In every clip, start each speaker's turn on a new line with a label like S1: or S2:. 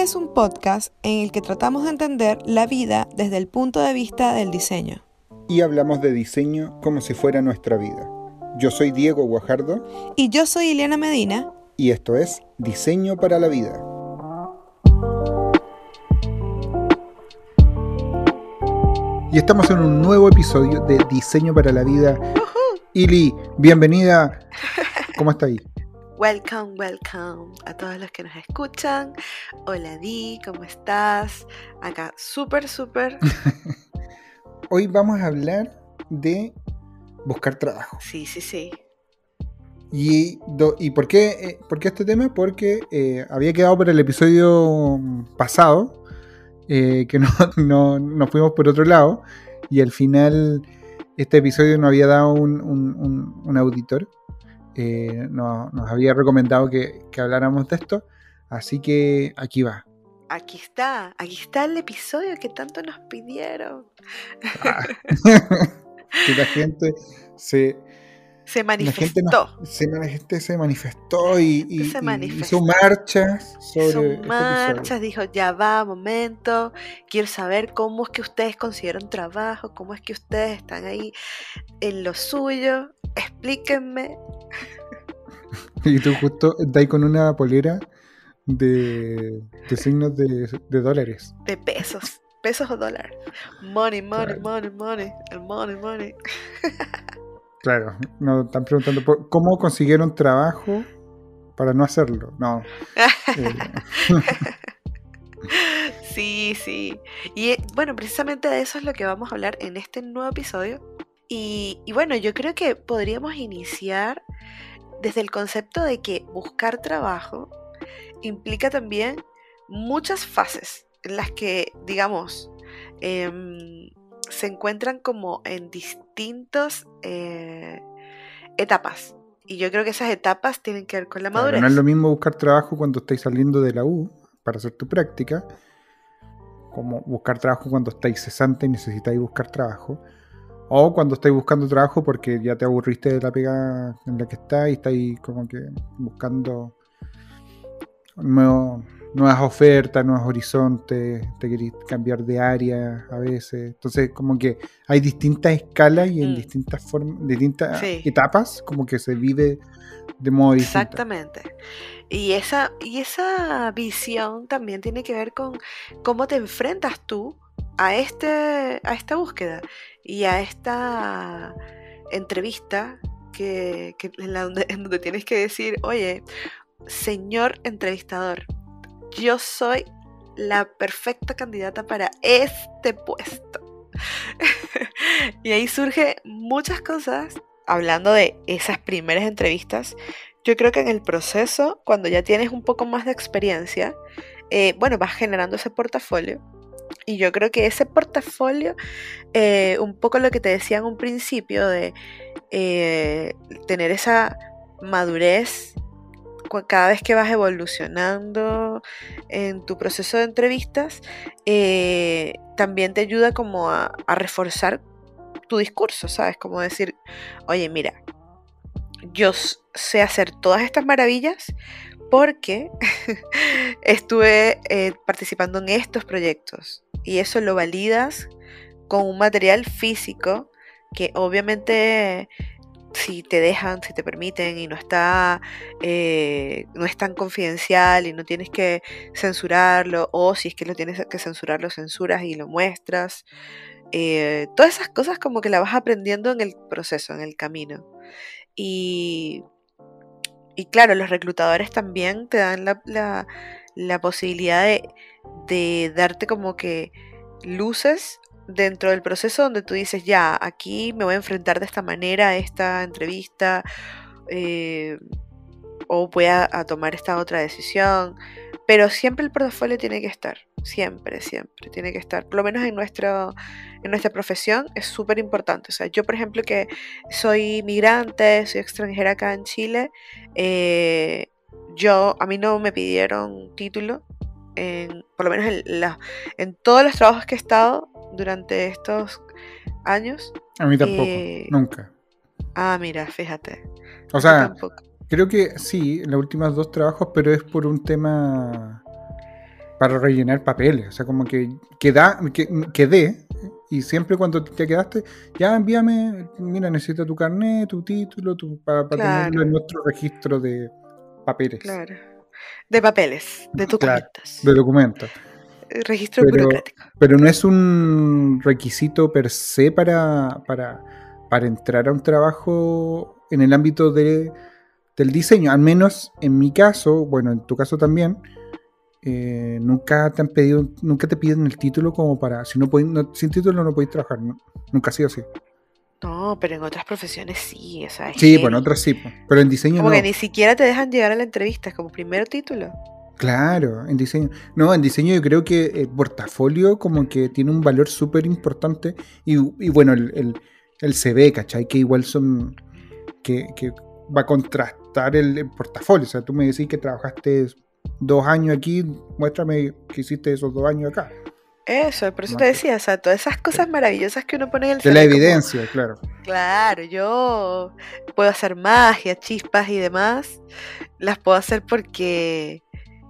S1: Este es un podcast en el que tratamos de entender la vida desde el punto de vista del diseño.
S2: Y hablamos de diseño como si fuera nuestra vida. Yo soy Diego Guajardo.
S1: Y yo soy Ileana Medina.
S2: Y esto es Diseño para la Vida. Y estamos en un nuevo episodio de Diseño para la Vida. Ili, bienvenida. ¿Cómo está ahí?
S1: Welcome, welcome a todos los que nos escuchan. Hola Di, ¿cómo estás? Acá súper, súper.
S2: Hoy vamos a hablar de buscar trabajo.
S1: Sí, sí, sí.
S2: ¿Y, ¿y por, qué, eh, por, qué, este tema? Porque eh, había quedado para el episodio pasado, eh, que no, nos fuimos por otro lado, y al final este episodio no había dado un, un auditor eh, nos, había recomendado que, habláramos de esto. Así que aquí va.
S1: Aquí está, aquí está el episodio que tanto nos pidieron. Ah.
S2: que la gente se,
S1: se manifestó.
S2: La gente, se, manifestó y, hizo marchas sobre. Hizo
S1: este dijo: Ya va, momento. Quiero saber cómo es que ustedes consiguieron trabajo, cómo es que ustedes están ahí en lo suyo. Explíquenme.
S2: Y tú justo ahí con una polera de, signos de, dólares.
S1: De pesos. Pesos o dólares. Money, money, money, money. El money, money.
S2: Claro, nos están preguntando cómo consiguieron trabajo para no hacerlo. No.
S1: Sí, sí. Y eh, bueno, precisamente de eso es lo que vamos a hablar en este nuevo episodio. Y, bueno, yo creo que podríamos iniciar desde el concepto de que buscar trabajo implica también muchas fases en las que, digamos, em, se encuentran como en distintas eh, etapas. Y yo creo que esas etapas tienen que ver con la madurez.
S2: no es lo mismo buscar trabajo cuando estáis saliendo de la U para hacer tu práctica, como buscar trabajo cuando estáis cesante y necesitáis buscar trabajo o cuando estáis buscando trabajo porque ya te aburriste de la pega en la que estás y estáis como que buscando nuevas ofertas, nuevos horizontes, te querés cambiar de área a veces. Entonces, como que hay distintas escalas y en mm. distintas formas, distintas etapas, como que se vive de modo distinto.
S1: Exactamente. Y esa, y esa visión también tiene que ver con cómo te enfrentas tú a, este, a esta búsqueda y a esta entrevista que, en, donde, tienes que decir, oye, señor entrevistador, yo soy la perfecta candidata para este puesto. y ahí surge muchas cosas, hablando de esas primeras entrevistas. Yo creo que en el proceso, cuando ya tienes un poco más de experiencia, eh, bueno, vas generando ese portafolio y yo creo que ese portafolio, eh, un poco lo que te decía en un principio de eh, tener esa madurez cada vez que vas evolucionando en tu proceso de entrevistas, eh, también te ayuda como a, reforzar tu discurso, ¿sabes? Como decir, oye, mira, yo sé hacer todas estas maravillas, porque estuve participando en estos proyectos y eso lo validas con un material físico que obviamente si te dejan, si te permiten y no está, eh, no es tan confidencial y no tienes que censurarlo, o si es que lo tienes que censurar, lo censuras y lo muestras. Eh, todas esas cosas como que la vas aprendiendo en el proceso, en el camino. Y y claro, los reclutadores también te dan la, posibilidad de, darte como que luces dentro del proceso donde tú dices, ya, aquí me voy a enfrentar de esta manera a esta entrevista, eh, o voy a, tomar esta otra decisión. Pero siempre el portafolio tiene que estar, siempre, siempre, tiene que estar. Por lo menos en, nuestro, en nuestra profesión es súper importante. O sea, yo por ejemplo que soy migrante, soy extranjera acá en Chile, eh, yo, a mí no me pidieron título, en, por lo menos en, en todos los trabajos que he estado durante estos años.
S2: A mí tampoco, eh, nunca.
S1: Ah, mira, fíjate.
S2: O sea. Creo que sí, en los últimos dos trabajos, pero es por un tema para rellenar papeles. O sea, como que queda, que, quedé y siempre cuando te quedaste, ya envíame, mira, necesito tu carnet, tu título, tu, para, tenerlo en nuestro registro de papeles.
S1: Claro. De papeles, de documentos.
S2: de documentos.
S1: Eh, registro burocrático.
S2: Pero no es un requisito per se para, para, para entrar a un trabajo en el ámbito de, del diseño. Al menos en mi caso, bueno, en tu caso también, eh, nunca te han pedido, nunca te piden el título como para, si no, sin título no podéis trabajar, nunca ha sido así.
S1: No, pero en otras profesiones sí, o sea,
S2: Sí, bueno, en otras sí, pero en diseño
S1: como que ni siquiera te dejan llegar a la entrevista, como primer título.
S2: Claro, en diseño. No, en diseño yo creo que el portafolio como que tiene un valor súper importante y, bueno, el, el, CV, ¿cachai? Que igual son, que, que va a contrastar el, portafolio, o sea, tú me decís que trabajaste dos años aquí, muéstrame que hiciste esos dos años acá.
S1: Eso, por eso te decía, o sea, todas esas cosas maravillosas que uno pone en el
S2: De la evidencia, claro.
S1: Claro, yo puedo hacer magia, chispas y demás, las puedo hacer porque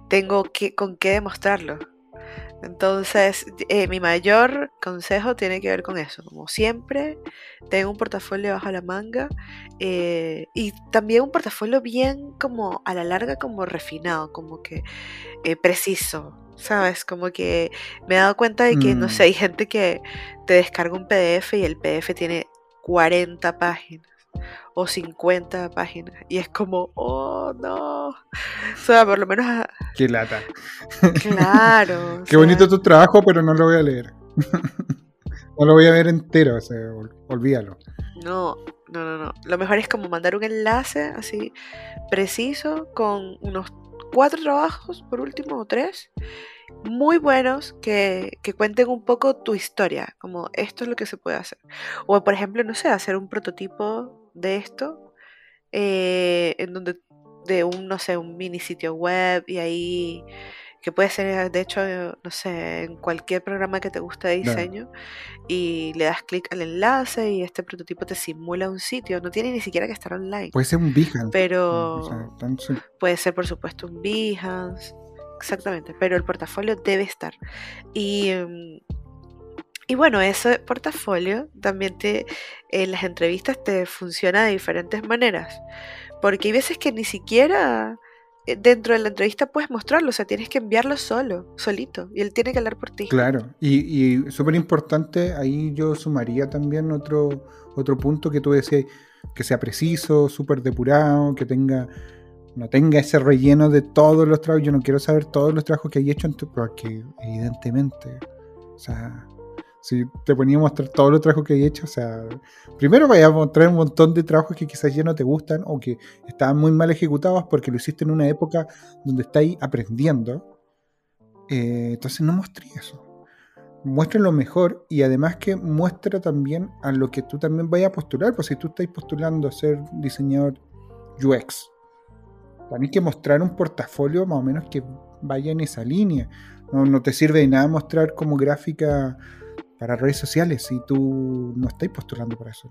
S1: tengo que, con qué demostrarlo. Entonces, eh, mi mayor consejo tiene que ver con eso. Como siempre, tengo un portafolio bajo la manga eh, y también un portafolio bien como a la larga como refinado, como que eh, preciso, ¿sabes? Como que me he dado cuenta de que, no sé, mm. hay gente que te descarga un PDF y el PDF tiene 40 páginas o 50 páginas. Y es como, oh no. O sea, por lo menos.
S2: Qué lata.
S1: Claro.
S2: Qué bonito tu trabajo, pero no lo voy a leer. no lo voy a ver entero, o sea, olvídalo.
S1: No, no, no, no. Lo mejor es como mandar un enlace así preciso con unos cuatro trabajos, por último, o tres, muy buenos que, que, cuenten un poco tu historia, como esto es lo que se puede hacer. O por ejemplo, no sé, hacer un prototipo de esto, eh, en donde de un, no sé, un mini sitio web y ahí, que puede ser, de hecho, no sé, en cualquier programa que te guste de diseño, y le das clic al enlace y este prototipo te simula un sitio, no tiene ni siquiera que estar online.
S2: Puede ser un Behance.
S1: Pero puede ser, por supuesto, un Behance. Exactamente, pero el portafolio debe estar. Y mm, y bueno, ese portafolio también te, en las entrevistas te funciona de diferentes maneras. Porque hay veces que ni siquiera eh, dentro de la entrevista puedes mostrarlo, o sea, tienes que enviarlo solo, solito, y él tiene que hablar por ti.
S2: Claro, y, y súper importante, ahí yo sumaría también otro, otro punto que tú decías, que sea preciso, súper depurado, que tenga no tenga ese relleno de todos los trabajos. Yo no quiero saber todos los trabajos que hay hecho, porque evidentemente, o sea, si te ponía a mostrar todos los trabajos que hay hecho, o sea, primero vaya a mostrar un montón de trabajos que quizás ya no te gustan o que estaban muy mal ejecutados porque lo hiciste en una época donde estáis aprendiendo. Eh, entonces no muestre eso. Muestre lo mejor y además que muestra también a lo que tú también vayas a postular. Pues si tú estás postulando a ser diseñador UX, también que mostrar un portafolio más o menos que vaya en esa línea. No, no te sirve de nada mostrar como gráfica para redes sociales si tú no estás postulando para eso.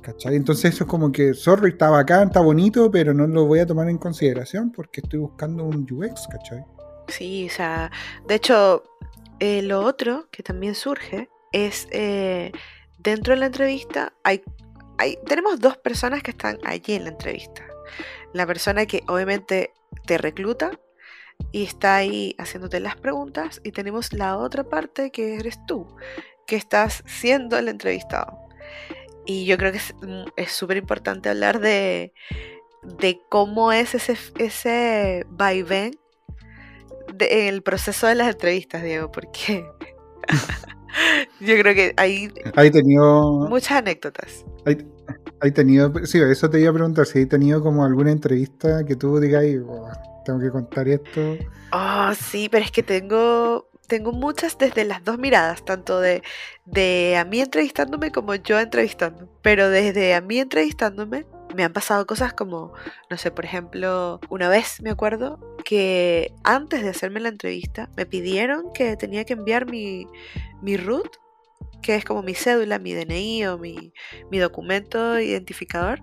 S2: ¿Cachai? Entonces eso es como que, sorry, está bacán, está bonito, pero no lo voy a tomar en consideración porque estoy buscando un UX, ¿cachai?
S1: Sí, o sea, de hecho, eh, lo otro que también surge es, eh, dentro de la entrevista, hay, hay, tenemos dos personas que están allí en la entrevista. La persona que obviamente te recluta y está ahí haciéndote las preguntas y tenemos la otra parte que eres tú, que estás siendo el entrevistado. Y yo creo que es súper importante hablar de, de, cómo es ese, ese vaivén de, el proceso de las entrevistas, Diego, porque yo creo que hay,
S2: hay tenido
S1: muchas anécdotas.
S2: Hay, hay, tenido, sí, eso te iba a preguntar, si hay tenido como alguna entrevista que tú digas, tengo que contar esto.
S1: Oh, sí, pero es que tengo, tengo muchas desde las dos miradas, tanto de, de a mí entrevistándome como yo entrevistando. Pero desde a mí entrevistándome me han pasado cosas como, no sé, por ejemplo, una vez me acuerdo que antes de hacerme la entrevista me pidieron que tenía que enviar mi, mi root, que es como mi cédula, mi DNI o mi, mi documento identificador,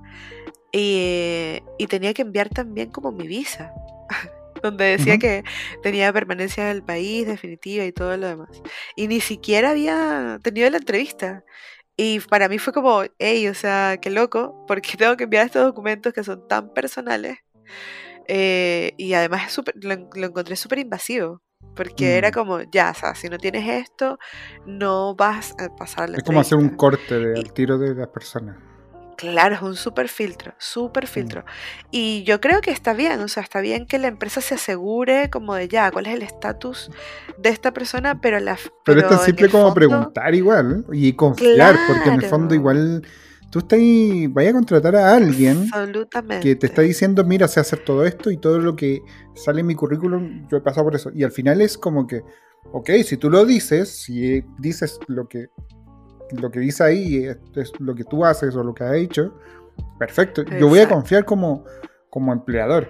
S1: y, y tenía que enviar también como mi visa. donde decía que tenía permanencia en el país definitiva y todo lo demás. Y ni siquiera había tenido la entrevista. Y para mí fue como, hey, o sea, qué loco, porque tengo que enviar estos documentos que son tan personales. Eh, y además es lo, lo encontré súper invasivo, porque era
S2: Mm.
S1: como, ya, o sea, si no tienes esto, no vas a pasar la
S2: Es como hacer un corte de,
S1: Y-
S2: al tiro de las personas.
S1: Claro, es un súper filtro, súper
S2: Mm.
S1: filtro. Y yo creo que está bien, o sea, está bien que la empresa se asegure como de ya, cuál es el estatus de esta persona, pero la
S2: Pero
S1: pero
S2: es siempre
S1: el
S2: como
S1: fondo,
S2: preguntar igual y confiar, porque en el fondo
S1: claro,
S2: igual tú estás ahí, vaya a contratar a alguien que te está diciendo, mira, sé hacer todo esto y todo lo que sale en mi currículum, yo he pasado por eso. Y al final es como que, ok, si tú lo dices, si dices lo que, lo que dice ahí es, es lo que tú haces o lo que has hecho, perfecto. Yo voy a confiar como, como empleador.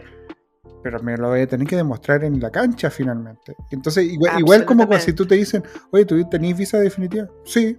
S2: Pero me lo voy a tener que demostrar en la cancha finalmente. Entonces, igual, igual como si tú te dicen, oye, ¿tú tenés visa definitiva? Sí.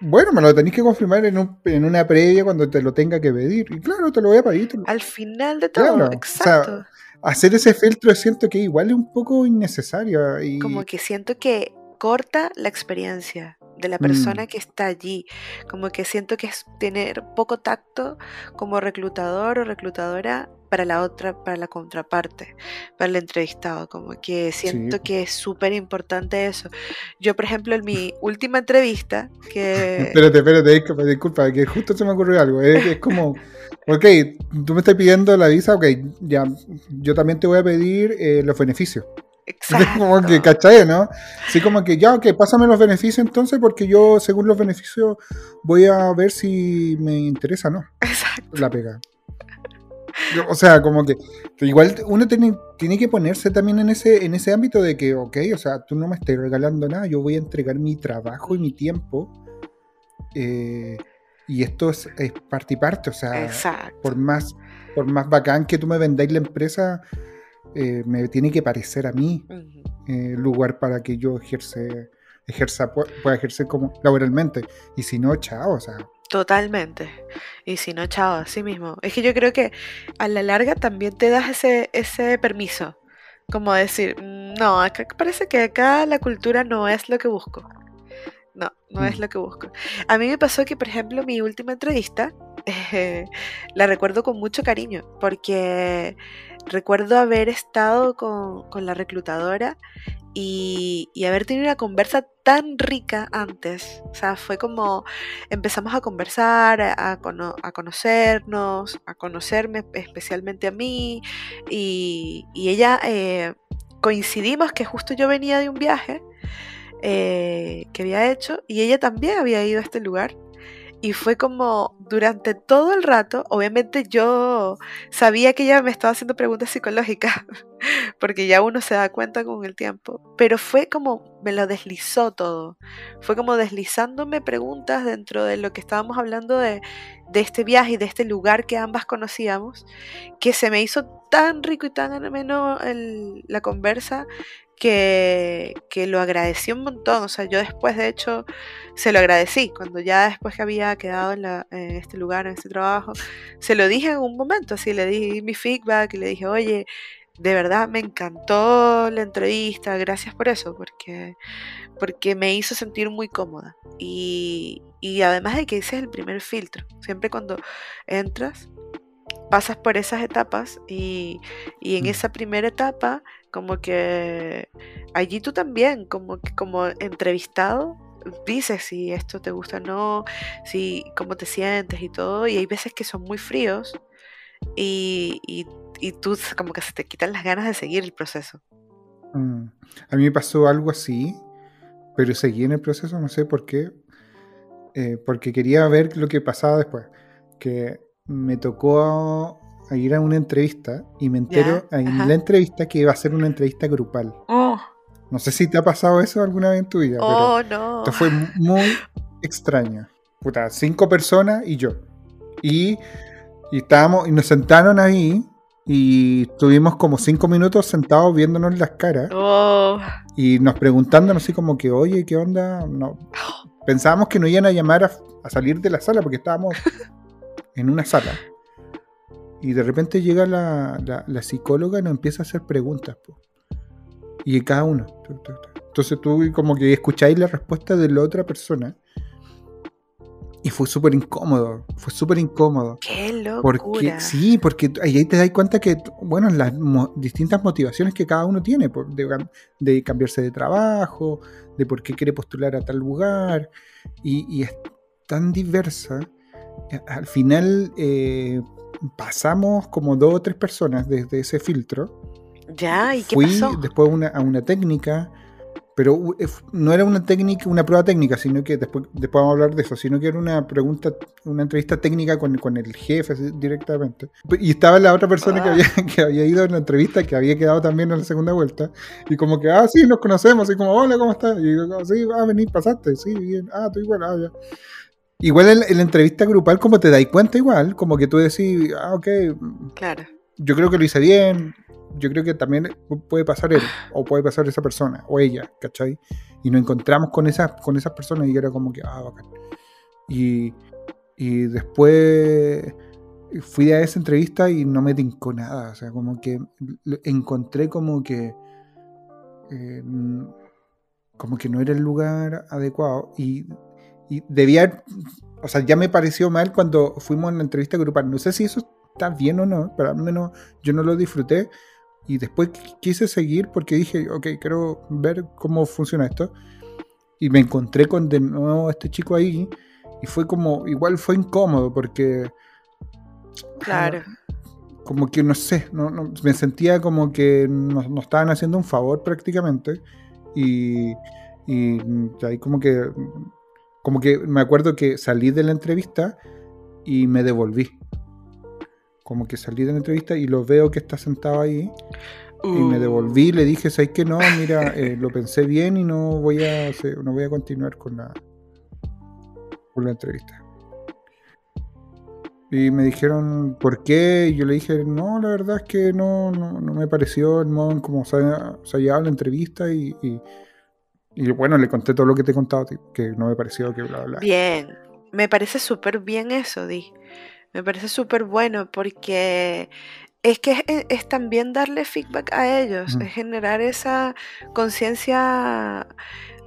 S2: Bueno, me lo tenéis que confirmar en, un- en una previa cuando te lo tenga que pedir. Y claro, te lo voy a pedir. lo-
S1: Al final de todo,
S2: Claro, o sea,
S1: exacto.
S2: hacer ese filtro siento que igual es un poco innecesario. Y,
S1: Como que siento que corta la experiencia de la
S2: Mm.
S1: persona que está allí. Como que siento que es tener poco tacto como reclutador o reclutadora para la otra, para la contraparte, para el entrevistado. Como que siento
S2: Sí.
S1: que es súper importante eso. Yo, por ejemplo, en mi última entrevista, que
S2: Espérate, espérate, disculpa, disculpa, que justo se me ocurrió algo. Es, es como, ok, tú me estás pidiendo la visa, ok, ya, yo también te voy a pedir eh, los beneficios. como que,
S1: exacto,
S2: ¿cachai, no? Sí, como que ya, ok, pásame los beneficios entonces, porque yo, según los beneficios, voy a ver si me interesa o no
S1: exacto.
S2: la pega. O sea, como que igual uno tiene, tiene que ponerse también en ese, en ese ámbito de que, ok, o sea, tú no me estás regalando nada, yo voy a entregar mi trabajo y mi tiempo. eh, y esto es, es parte y parte, o sea,
S1: Exacto.
S2: por más, por más bacán que tú me vendáis la empresa, eh, me tiene que parecer a mí
S1: Ujú.
S2: eh, lugar para que yo ejerce, ejerza, pu- pueda ejercer como laboralmente. Y si no, chao, o sea,
S1: Totalmente. Y si no, chao, así mismo. Es que yo creo que a la larga también te das ese, ese permiso. Como decir, "Mm, no, acá parece que acá la cultura no es lo que busco. No, no es
S2: Mm.
S1: lo que busco. A mí me pasó que, por ejemplo, mi última entrevista eh, la recuerdo con mucho cariño, porque recuerdo haber estado con, con la reclutadora y, haber tenido una conversa tan rica antes. O sea, fue como empezamos a conversar, a, cono- a conocernos, a conocerme especialmente a mí, y, y ella eh, coincidimos que justo yo venía de un viaje eh, que había hecho y ella también había ido a este lugar. Y fue como durante todo el rato, obviamente yo sabía que ella me estaba haciendo preguntas psicológicas, porque ya uno se da cuenta con el tiempo, pero fue como me lo deslizó todo, fue como deslizándome preguntas dentro de lo que estábamos hablando de, de este viaje y de este lugar que ambas conocíamos, que se me hizo tan rico y tan ameno el- la conversa que, que lo agradecí un montón. O sea, yo después, de hecho, se lo agradecí. Cuando ya después que había quedado en, la- en este lugar, en este trabajo, se lo dije en un momento, así le di mi feedback y le dije, oye, de verdad me encantó la entrevista, gracias por eso, porque, porque me hizo sentir muy cómoda. Y, y además de que ese es el primer filtro. Siempre cuando entras, pasas por esas etapas y, y en
S2: Mm.
S1: esa primera etapa, como que allí tú también, como como entrevistado, dices si esto te gusta o no, si cómo te sientes y todo, y hay veces que son muy fríos y, y, y tú como que se te quitan las ganas de seguir el proceso.
S2: mm, a mí me pasó algo así, pero seguí en el proceso, no sé por qué, eh, porque quería ver lo que pasaba después. Que me tocó a ir a una entrevista y me entero en
S1: ajá.
S2: la entrevista que iba a ser una entrevista grupal.
S1: Oh,
S2: No sé si te ha pasado eso alguna vez en tu vida, pero
S1: oh no.
S2: esto fue muy extraño. Puta, cinco personas y yo. Y, y estábamos, y nos sentaron ahí y estuvimos como cinco minutos sentados viéndonos las caras
S1: Oh,
S2: y nos preguntándonos así como que, oye, ¿qué onda? No. Pensábamos que nos iban a llamar a, a salir de la sala porque estábamos en una sala. Y de repente llega la, la, la psicóloga y nos empieza a hacer preguntas. po. Y cada uno. Entonces tú como que escucháis la respuesta de la otra persona. Y fue súper incómodo. Fue súper incómodo.
S1: ¡Qué locura!
S2: Porque, sí, porque ahí te das cuenta que, bueno, las mo- distintas motivaciones que cada uno tiene, por- de, cam- de cambiarse de trabajo, de por qué quiere postular a tal lugar, y, y es tan diversa. Eh, Al final eh, pasamos como dos o tres personas desde ese filtro.
S1: Ya, ¿y qué
S2: Fui
S1: pasó?
S2: después a una, a una técnica, pero eh, no era una técnica, una prueba técnica, sino que después, después vamos a hablar de eso, sino que era una pregunta, una entrevista técnica con, con el jefe directamente. Y estaba la otra persona que,
S1: Ah.
S2: había, que había ido a la entrevista, que había quedado también en la segunda vuelta, y como que, ah, sí, nos conocemos, y como, hola, ¿cómo estás? Y yo, sí, ah, vení, pasaste, sí, bien, ah, tú igual, ah, ya. Igual en, la- en la entrevista grupal, como te dais cuenta igual, como que tú decís, ah, ok,
S1: Claro.
S2: yo creo que lo hice bien. Yo creo que también puede pasar él, o puede pasar esa persona, o ella, ¿cachai? Y nos encontramos con esas, con esas personas y era como que, ah, bacán. Y, y después fui a esa entrevista y no me tincó nada. O sea, como que encontré como que. eh, como que no era el lugar adecuado. Y, y debía. O sea, ya me pareció mal cuando fuimos en la entrevista grupal. No sé si eso está bien o no, pero al menos yo no lo disfruté. Y después qu- quise seguir porque dije, ok, quiero ver cómo funciona esto. Y me encontré con de nuevo este chico ahí. Y fue como, igual fue incómodo porque
S1: Claro.
S2: como que no sé, no, no- me sentía como que nos, nos estaban haciendo un favor prácticamente. Y, y ahí como que, como que me acuerdo que salí de la entrevista y me devolví. Como que salí de la entrevista y lo veo que está sentado ahí y me
S1: Uh,
S2: devolví. Le dije, ¿sabes que no? Mira, eh, lo pensé bien y no voy a, no voy a continuar con la, con la entrevista. Y me dijeron, ¿por qué? Y yo le dije, no, la verdad es que no, no, no me pareció el modo en cómo se, se ha llevado la entrevista y, y, y bueno, le conté todo lo que te he contado, que no me pareció que bla, bla.
S1: Bien. Me parece súper bien eso, Di. Me parece súper bueno porque es que es, es también darle feedback a ellos, es generar esa conciencia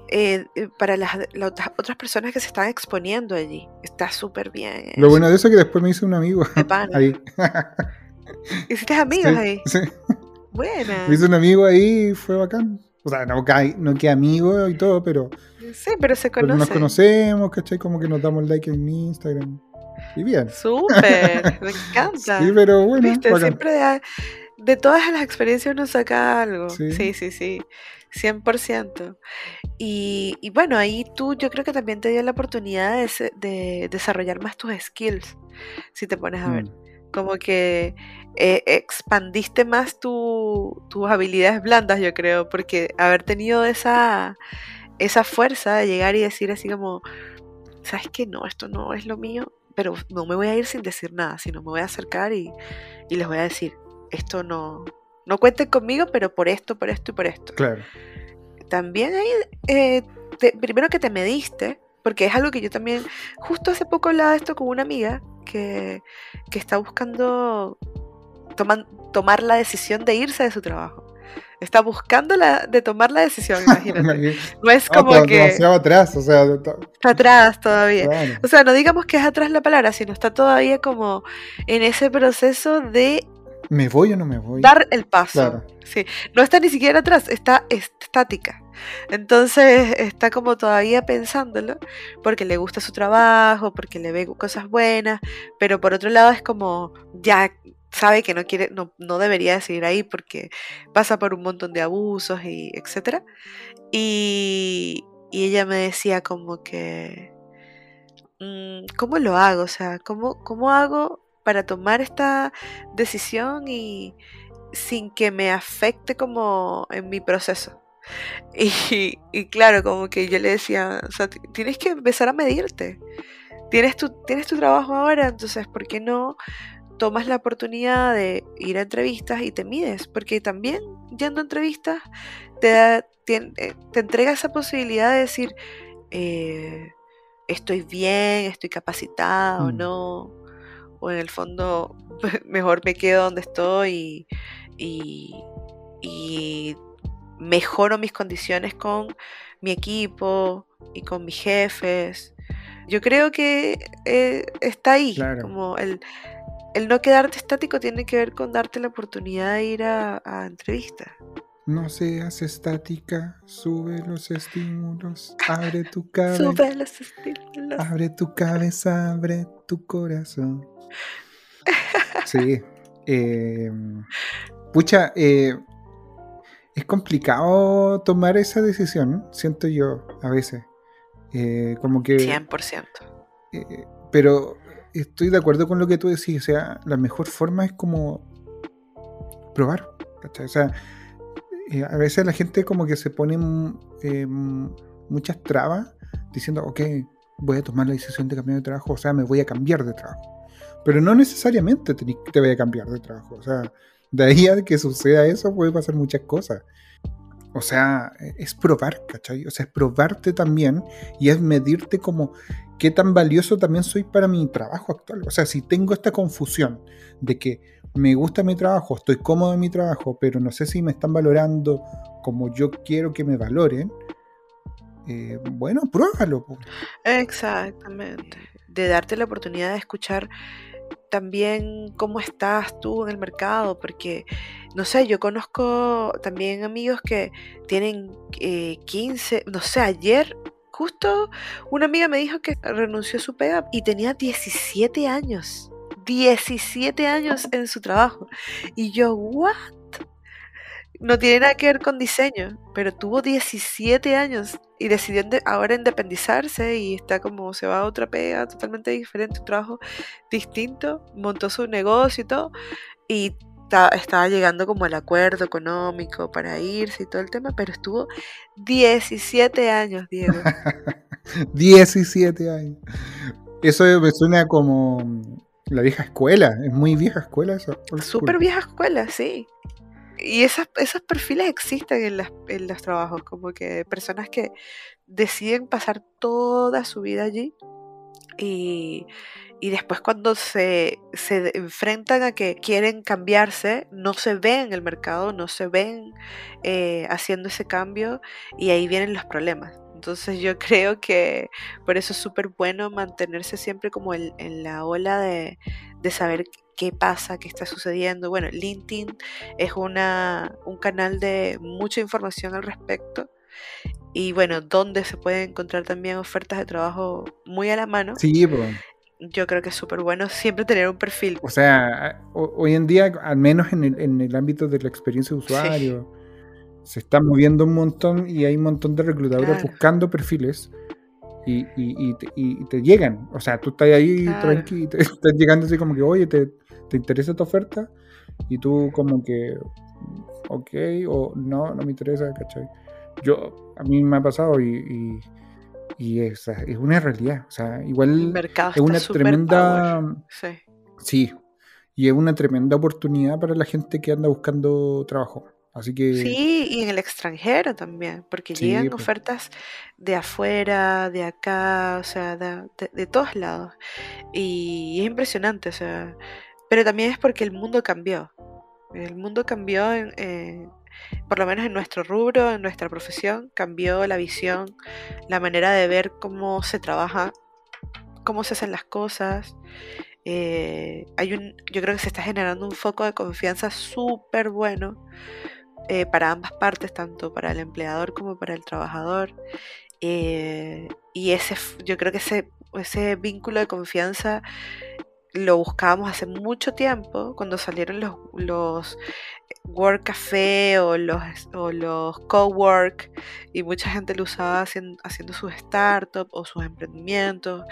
S1: eh, eh, para las, las otras- personas que se están exponiendo allí. Está súper bien.
S2: Lo
S1: eso,
S2: bueno de eso es que después me hice un amigo
S1: de pana.
S2: ahí.
S1: ¿Hiciste amigos
S2: Sí,
S1: ahí?
S2: sí.
S1: Buena.
S2: Me hice un amigo ahí y fue bacán. O sea, no, ca- no que amigo y todo, pero,
S1: Sí, pero se
S2: pero nos
S1: conocen.
S2: conocemos, ¿cachai? Como que nos damos like en Instagram. Y bien.
S1: Súper, me encanta.
S2: Sí, pero bueno,
S1: ¿Viste? Siempre de, de todas las experiencias uno saca algo.
S2: Sí.
S1: Sí, sí, sí. 100%. Y, y bueno, ahí tú yo creo que también te dio la oportunidad de, desarrollar más tus skills, si te pones a ver. Como que eh, expandiste más tu- tus habilidades blandas, yo creo, porque haber tenido esa, esa fuerza de llegar y decir así como, ¿sabes qué? No, esto no es lo mío, pero no me voy a ir sin decir nada, sino me voy a acercar y, y les voy a decir, esto no, no cuenten conmigo, pero por esto, por esto y por esto.
S2: Claro.
S1: También ahí, eh, te- primero que te mediste, porque es algo que yo también, justo hace poco hablaba de esto con una amiga que, que está buscando toman- tomar la decisión de irse de su trabajo. Está buscando la, de tomar la decisión, imagínate. No es
S2: Ah,
S1: como
S2: está
S1: que
S2: demasiado atrás, o sea, está-
S1: atrás todavía. O sea, no digamos que es atrás la palabra, sino está todavía como en ese proceso de
S2: ¿Me voy o no me voy?
S1: dar el paso.
S2: Claro.
S1: Sí, no está ni siquiera atrás, está estática. Entonces está como todavía pensándolo porque le gusta su trabajo, porque le ve cosas buenas, pero por otro lado es como ya sabe que no quiere, no, no debería de seguir ahí porque pasa por un montón de abusos y etcétera. Y, y ella me decía como que mm, ¿cómo lo hago? O sea, ¿cómo, cómo hago para tomar esta decisión y sin que me afecte como en mi proceso? Y, y claro, como que yo le decía, o sea, ti- tienes que empezar a medirte. Tienes tu, tienes tu trabajo ahora, entonces, ¿por qué no tomas la oportunidad de ir a entrevistas y te mides? Porque también yendo a entrevistas te, da, eh, te entrega esa posibilidad de decir, eh, estoy bien, estoy capacitada o
S2: Mm.
S1: no, o en el fondo mejor me quedo donde estoy y, y, mejoro mis condiciones con mi equipo y con mis jefes. Yo creo que eh, está ahí, como el, el no quedarte estático tiene que ver con darte la oportunidad de ir a, a entrevistas.
S2: No seas estática, sube los estímulos, abre tu cabeza.
S1: sube los estímulos.
S2: Abre tu cabeza, abre tu corazón. Sí. Eh, pucha, eh, es complicado tomar esa decisión, siento yo, a veces. Eh, como que...
S1: 100%.
S2: pero estoy de acuerdo con lo que tú decís, o sea, la mejor forma es como probar. O sea, eh, a veces la gente como que se pone eh, muchas trabas diciendo, ok, voy a tomar la decisión de cambiar de trabajo, o sea, me voy a cambiar de trabajo. Pero no necesariamente te, te voy a cambiar de trabajo, o sea, de ahí a que suceda eso puede pasar muchas cosas. O sea, es probar, ¿cachai? O sea, es probarte también y es medirte como qué tan valioso también soy para mi trabajo actual. O sea, si tengo esta confusión de que me gusta mi trabajo, estoy cómodo en mi trabajo, pero no sé si me están valorando como yo quiero que me valoren, eh, bueno, pruébalo.
S1: Exactamente. De darte la oportunidad de escuchar también cómo estás tú en el mercado, porque, no sé, yo conozco también amigos que tienen 15, eh, no sé, ayer justo una amiga me dijo que renunció a su pega y tenía 17 años. 17 años en su trabajo. Y yo, ¿what? No tiene nada que ver con diseño, pero tuvo 17 años y decidió ahora independizarse y está como se va a otra pega totalmente diferente, un trabajo distinto, montó su negocio y todo, y estaba llegando como al acuerdo económico para irse y todo el tema, pero estuvo 17 años, Diego.
S2: 17 años. Eso me suena como la vieja escuela, es muy vieja escuela eso.
S1: Súper vieja escuela, sí. Y esas, esos perfiles existen en, en los trabajos, como que personas que deciden pasar toda su vida allí y, después cuando se, se, enfrentan a que quieren cambiarse, no se ven en el mercado, no se ven eh, haciendo ese cambio y ahí vienen los problemas. Entonces yo creo que por eso es súper bueno mantenerse siempre como en, la ola de, saber qué pasa, qué está sucediendo. Bueno, LinkedIn es una, un canal de mucha información al respecto. Y bueno, donde se pueden encontrar también ofertas de trabajo muy a la mano.
S2: Sí, pues.
S1: Yo creo que es súper bueno siempre tener un perfil.
S2: O sea, hoy en día, al menos en el, en el ámbito de la experiencia de usuario, se está moviendo un montón y hay un montón de reclutadores buscando perfiles y, y, y, te, llegan. O sea, tú estás ahí tranquilo y te estás llegando así como que, oye, ¿te, ¿te interesa esta oferta? Y tú como que, ok, o no, no me interesa, ¿cachai? Yo, a mí me ha pasado y, y, es, es, una realidad. O sea, igual es una tremenda... Sí. sí. Y es una tremenda oportunidad para la gente que anda buscando trabajo. Así que...
S1: Sí, y en el extranjero también, porque llegan pues. ofertas de afuera, de acá, o sea, de, todos lados. Y es impresionante, o sea, pero también es porque el mundo cambió. El mundo cambió, por lo menos en nuestro rubro, en nuestra profesión, cambió la visión, la manera de ver cómo se trabaja, cómo se hacen las cosas. Eh, hay un, yo creo que se está generando un foco de confianza súper bueno eh, para ambas partes, tanto para el empleador como para el trabajador. Eh, y ese, yo creo que ese, ese vínculo de confianza lo buscábamos hace mucho tiempo, cuando salieron los, los Work Café o los, o los Cowork, y mucha gente lo usaba haciendo, haciendo sus startups o sus emprendimientos,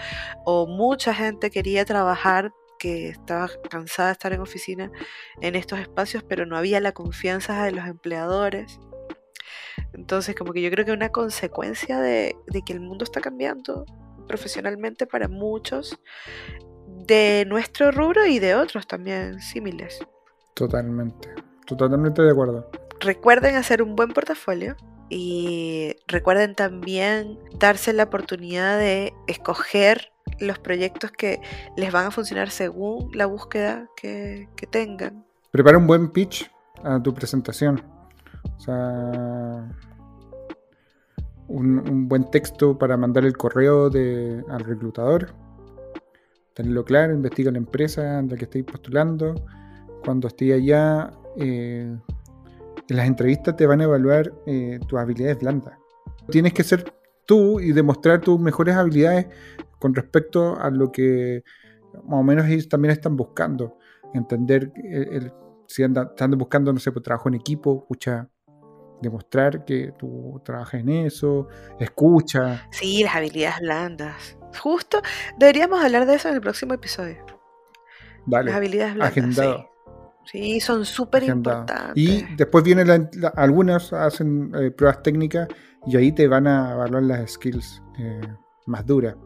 S1: o mucha gente quería trabajar que estaba cansada de estar en oficina en estos espacios, pero no había la confianza de los empleadores. Entonces, como que yo creo que una consecuencia de, que el mundo está cambiando profesionalmente para muchos de nuestro rubro y de otros también similares.
S2: Totalmente, totalmente de acuerdo.
S1: Recuerden hacer un buen portafolio y recuerden también darse la oportunidad de escoger los proyectos que les van a funcionar según la búsqueda que, que tengan.
S2: Prepara un buen pitch a tu presentación. O sea, un, un buen texto para mandar el correo de, al reclutador. Tenerlo claro, investiga la empresa en la que estéis postulando. Cuando estés allá, eh, en las entrevistas te van a evaluar eh, tus habilidades blandas. Tienes que ser tú y demostrar tus mejores habilidades con respecto a lo que más o menos ellos también están buscando. Entender el, si andan, están buscando, no sé, pues, trabajo en equipo, escucha, demostrar que tú trabajas en eso, escucha.
S1: Sí, las habilidades blandas. Justo deberíamos hablar de eso en el próximo episodio.
S2: Dale,
S1: Las habilidades blandas.
S2: agendado.
S1: Sí, Sí, son súper importantes.
S2: Y después vienen la- la- algunas hacen eh, pruebas técnicas y ahí te van a evaluar las skills eh, más duras.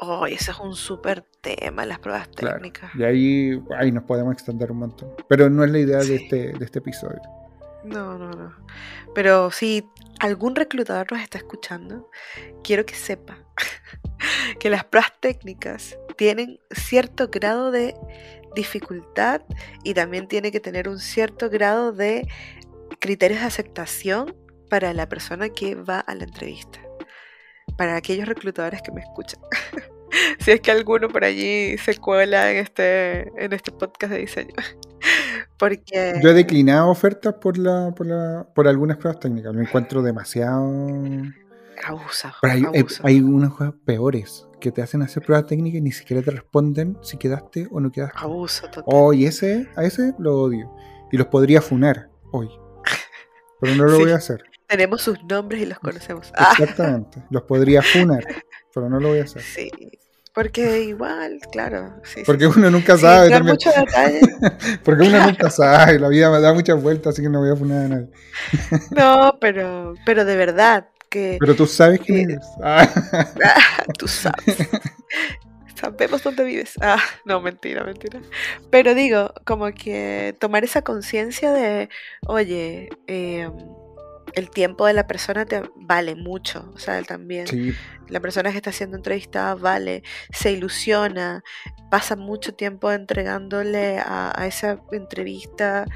S1: Oh, ese es un súper tema, las pruebas
S2: Claro.
S1: técnicas.
S2: Y ahí, ahí nos podemos extender un montón. Pero no es la idea
S1: Sí.
S2: de, este, de este episodio.
S1: No, no, no. Pero si algún reclutador nos está escuchando, quiero que sepa que las pruebas técnicas tienen cierto grado de dificultad y también tiene que tener un cierto grado de criterios de aceptación para la persona que va a la entrevista. Para aquellos reclutadores que me escuchan. si es que alguno por allí se cuela en este, en este podcast de diseño. Porque...
S2: Yo he declinado ofertas por, la, por, la, por algunas pruebas técnicas. Lo encuentro demasiado.
S1: Abusa.
S2: Pero hay,
S1: abusa.
S2: hay unas cosas peores que te hacen hacer pruebas técnicas y ni siquiera te responden si quedaste o no quedaste.
S1: Abuso total.
S2: Oh, y ese, a ese lo odio. Y los podría funar hoy. Pero no lo
S1: Sí.
S2: voy a hacer.
S1: Tenemos sus nombres y los conocemos. Ah,
S2: Exactamente. Los podría funar. Pero no lo voy a hacer.
S1: sí. Porque igual, claro. Sí, sí,
S2: Porque
S1: sí.
S2: uno nunca sabe.
S1: mucho detalle.
S2: Porque uno nunca sabe. La vida me da muchas vueltas, así que no voy a funar a nadie.
S1: No, pero, pero de verdad que
S2: Pero tú sabes quién
S1: Sí.
S2: eres. Ah.
S1: ah, tú sabes. Sabemos dónde vives. Ah, no, mentira, mentira. Pero digo, como que tomar esa conciencia de, oye, eh, el tiempo de la persona te vale mucho. O sea, también.
S2: Sí,
S1: la persona que está siendo entrevistada vale, se ilusiona, pasa mucho tiempo entregándole a, a esa entrevista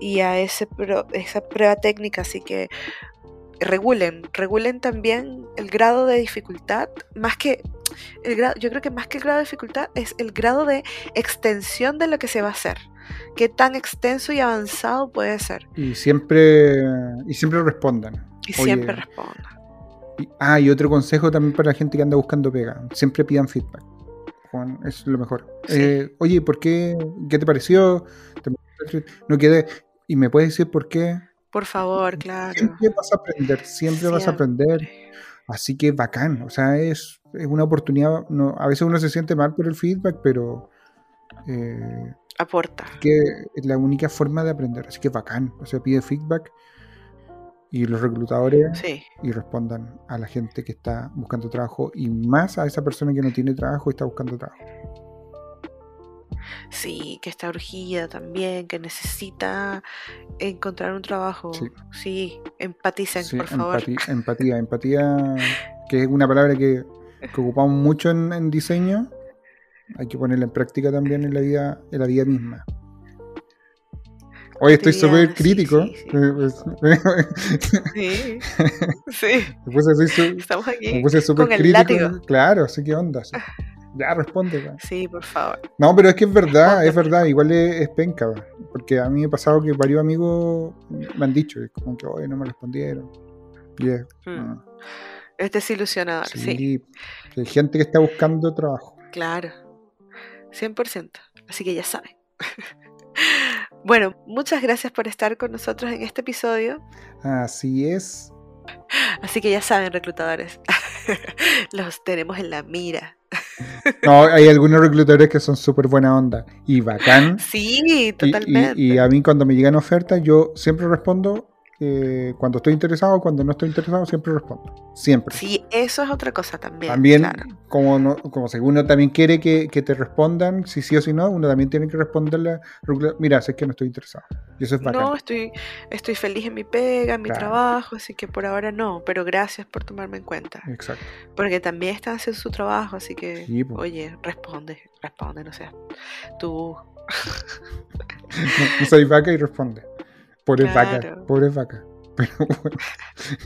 S1: y a ese pro- esa prueba técnica, así que regulen, regulen también el grado de dificultad, más que el grado, yo creo que más que el grado de dificultad es el grado de extensión de lo que se va a hacer. Qué tan extenso y avanzado puede ser.
S2: y siempre, y siempre respondan.
S1: Y
S2: Oye,
S1: siempre responda.
S2: Y- ah, y otro consejo también para la gente que anda buscando pega. Siempre pidan feedback. Juan, eso es lo mejor.
S1: Sí.
S2: Eh, oye, ¿por qué? ¿Qué te pareció? ¿Te- No quedé. ¿Y me puedes decir por qué?
S1: Por favor, claro.
S2: Siempre vas a aprender, siempre, vas a aprender. Así que bacán. O sea, es, es una oportunidad. No, a veces uno se siente mal por el feedback, pero eh,
S1: Aporta.
S2: que es la única forma de aprender. Así que bacán. O sea, pide feedback y los reclutadores
S1: Sí.
S2: y respondan a la gente que está buscando trabajo y más a esa persona que no tiene trabajo y está buscando trabajo.
S1: Sí, que está urgida también, que necesita encontrar un trabajo.
S2: Sí.
S1: Sí, empaticen,
S2: Sí,
S1: por favor.
S2: empatía, empatía, que es una palabra que, que ocupamos mucho en, en diseño, hay que ponerla en práctica también en la vida, en la vida misma. Hoy estoy súper crítico.
S1: sí, sí.
S2: eh, pues,
S1: Sí,
S2: me puse así su-
S1: estamos
S2: me
S1: aquí.
S2: puse súper
S1: el
S2: crítico. Claro, así que onda. Ya responde.
S1: Sí, por favor.
S2: No, pero es que es verdad, es verdad, igual es, es penca, weón. porque a mí me ha pasado que varios amigos me han dicho, como que, oye, no me respondieron. Y es,
S1: Mm.
S2: ah,
S1: Es desilusionador, sí,
S2: sí, hay gente que está buscando trabajo.
S1: claro. 100%. Así que ya saben. Bueno, muchas gracias por estar con nosotros en este episodio.
S2: Así es.
S1: Así que ya saben, reclutadores. Los tenemos en la mira.
S2: No, hay algunos reclutadores que son súper buena onda y bacán.
S1: Sí,
S2: Y, y-
S1: totalmente.
S2: y a mí cuando me llegan ofertas, yo siempre respondo eh, cuando estoy interesado, cuando no estoy interesado, siempre respondo. Siempre.
S1: Sí, eso es otra cosa también.
S2: También, como, no, como si uno también quiere que, te respondan, si sí o si no, uno también tiene que responderle, mira, sé que no estoy interesado. Y eso es bacán.
S1: No, estoy, estoy feliz en mi pega, en mi trabajo, así que por ahora no, pero gracias por tomarme en cuenta.
S2: Exacto.
S1: Porque también están haciendo su trabajo, así que, oye, responde, responde, no seas tú.
S2: no, soy vaca y responde. Pobre vaca, pobre vaca. Pero bueno.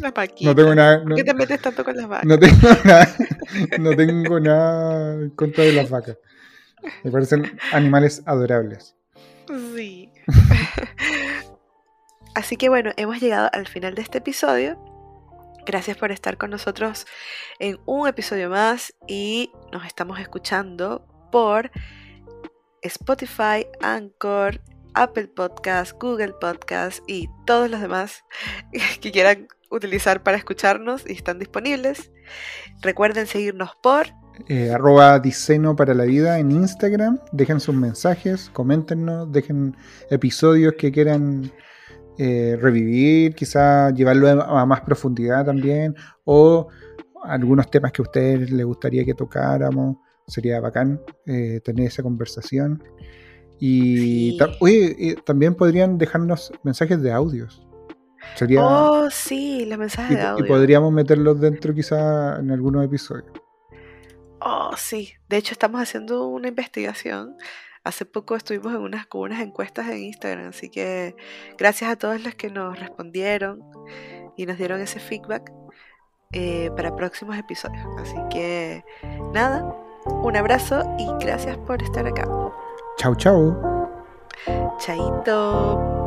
S1: La
S2: No tengo nada.
S1: ¿Por qué te metes tanto con las vacas?
S2: No tengo nada, no tengo nada en contra de las vacas. Me parecen animales adorables.
S1: Sí. Así que bueno, hemos llegado al final de este episodio. Gracias por estar con nosotros en un episodio más y nos estamos escuchando por Spotify, Anchor, Apple Podcast, Google Podcast y todos los demás que quieran utilizar para escucharnos y están disponibles. Recuerden seguirnos por
S2: eh, arroba diseño para la vida en Instagram. Dejen sus mensajes, coméntenos, dejen episodios que quieran eh, revivir, quizá llevarlo a más profundidad también, o algunos temas que a ustedes les gustaría que tocáramos. Sería bacán eh, tener esa conversación. Y también podrían dejarnos mensajes de audios.
S1: Sería, oh, sí, los mensajes de audio.
S2: Y podríamos meterlos dentro quizá en algunos episodios.
S1: Oh, sí. De hecho, estamos haciendo una investigación. Hace poco estuvimos en unas, con unas encuestas en Instagram, así que gracias a todos los que nos respondieron y nos dieron ese feedback eh, para próximos episodios. Así que nada, un abrazo y gracias por estar acá.
S2: Chau, chau.
S1: Chaito.